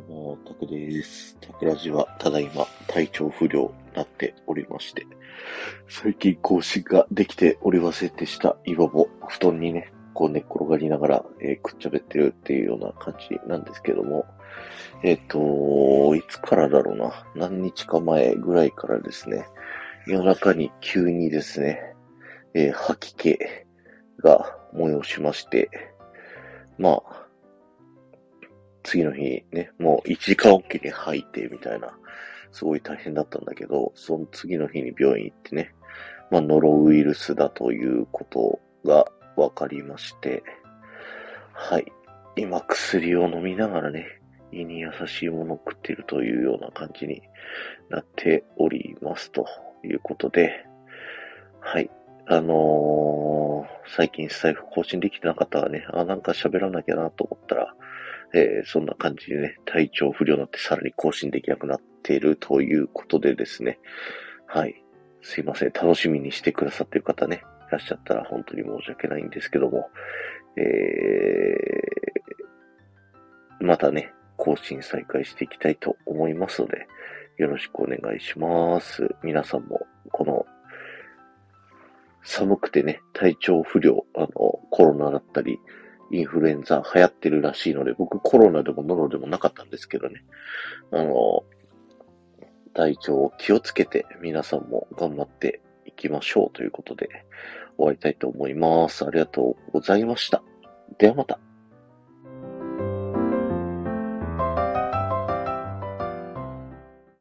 も、タクです。タクラジはただいま体調不良になっておりまして、最近更新ができておりませんでした。今も布団にね、こう寝っ転がりながら、えー、くっちゃべってるっていうような感じなんですけども、えっ、ー、と、いつからだろうな、何日か前ぐらいからですね、夜中に急にですね、えー、吐き気が催しまして、まあ、次の日ね、もう1時間おきに吐いてみたいな、すごい大変だったんだけど、その次の日に病院行ってね、まあ、ノロウイルスだということが分かりまして、はい。今薬を飲みながらね、胃に優しいものを食っているというような感じになっておりますということで、はい。あのー、最近スタイフ更新できてなかったらね、あ、なんか喋らなきゃなと思ったら、えー、そんな感じでね、体調不良になってさらに更新できなくなっているということでですね。はい。すいません。楽しみにしてくださっている方ね、いらっしゃったら本当に申し訳ないんですけども、えー、またね、更新再開していきたいと思いますので、よろしくお願いします。皆さんも、この、寒くてね、体調不良、あの、コロナだったり、インフルエンザ流行ってるらしいので、僕コロナでもノロでもなかったんですけどね。あの、体調を気をつけて皆さんも頑張っていきましょうということで終わりたいと思います。ありがとうございました。ではまた。